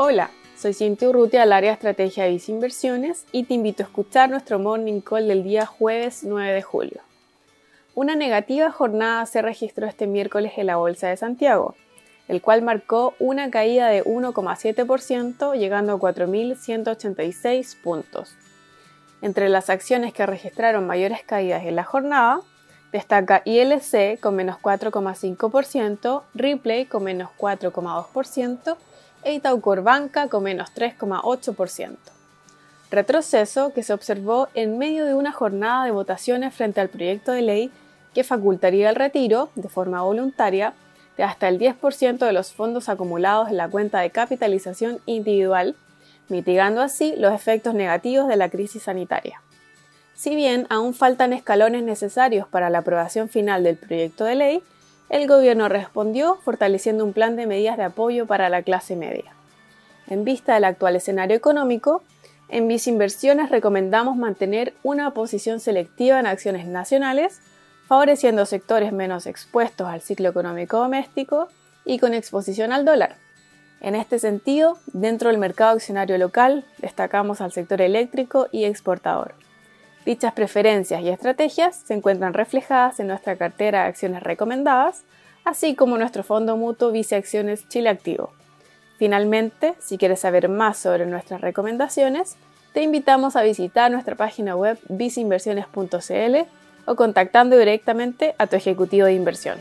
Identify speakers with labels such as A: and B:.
A: Hola, soy Cintia Urrutia del área Estrategia de Inversiones y te invito a escuchar nuestro Morning Call del día jueves 9 de julio. Una negativa jornada se registró este miércoles en la Bolsa de Santiago, el cual marcó una caída de 1,7% llegando a 4.186 puntos. Entre las acciones que registraron mayores caídas en la jornada, destaca ILC con menos 4,5%, Ripley con menos 4,2%, e Itaucor Banca con menos 3,8%. Retroceso que se observó en medio de una jornada de votaciones frente al proyecto de ley que facultaría el retiro, de forma voluntaria, de hasta el 10% de los fondos acumulados en la cuenta de capitalización individual, mitigando así los efectos negativos de la crisis sanitaria. Si bien aún faltan escalones necesarios para la aprobación final del proyecto de ley, el gobierno respondió fortaleciendo un plan de medidas de apoyo para la clase media. En vista del actual escenario económico, en Visinversiones recomendamos mantener una posición selectiva en acciones nacionales, favoreciendo sectores menos expuestos al ciclo económico doméstico y con exposición al dólar. En este sentido, dentro del mercado accionario local, destacamos al sector eléctrico y exportador. Dichas preferencias y estrategias se encuentran reflejadas en nuestra cartera de acciones recomendadas, así como nuestro fondo mutuo Vice Acciones Chile Activo. Finalmente, si quieres saber más sobre nuestras recomendaciones, te invitamos a visitar nuestra página web viceinversiones.cl o contactando directamente a tu ejecutivo de inversión.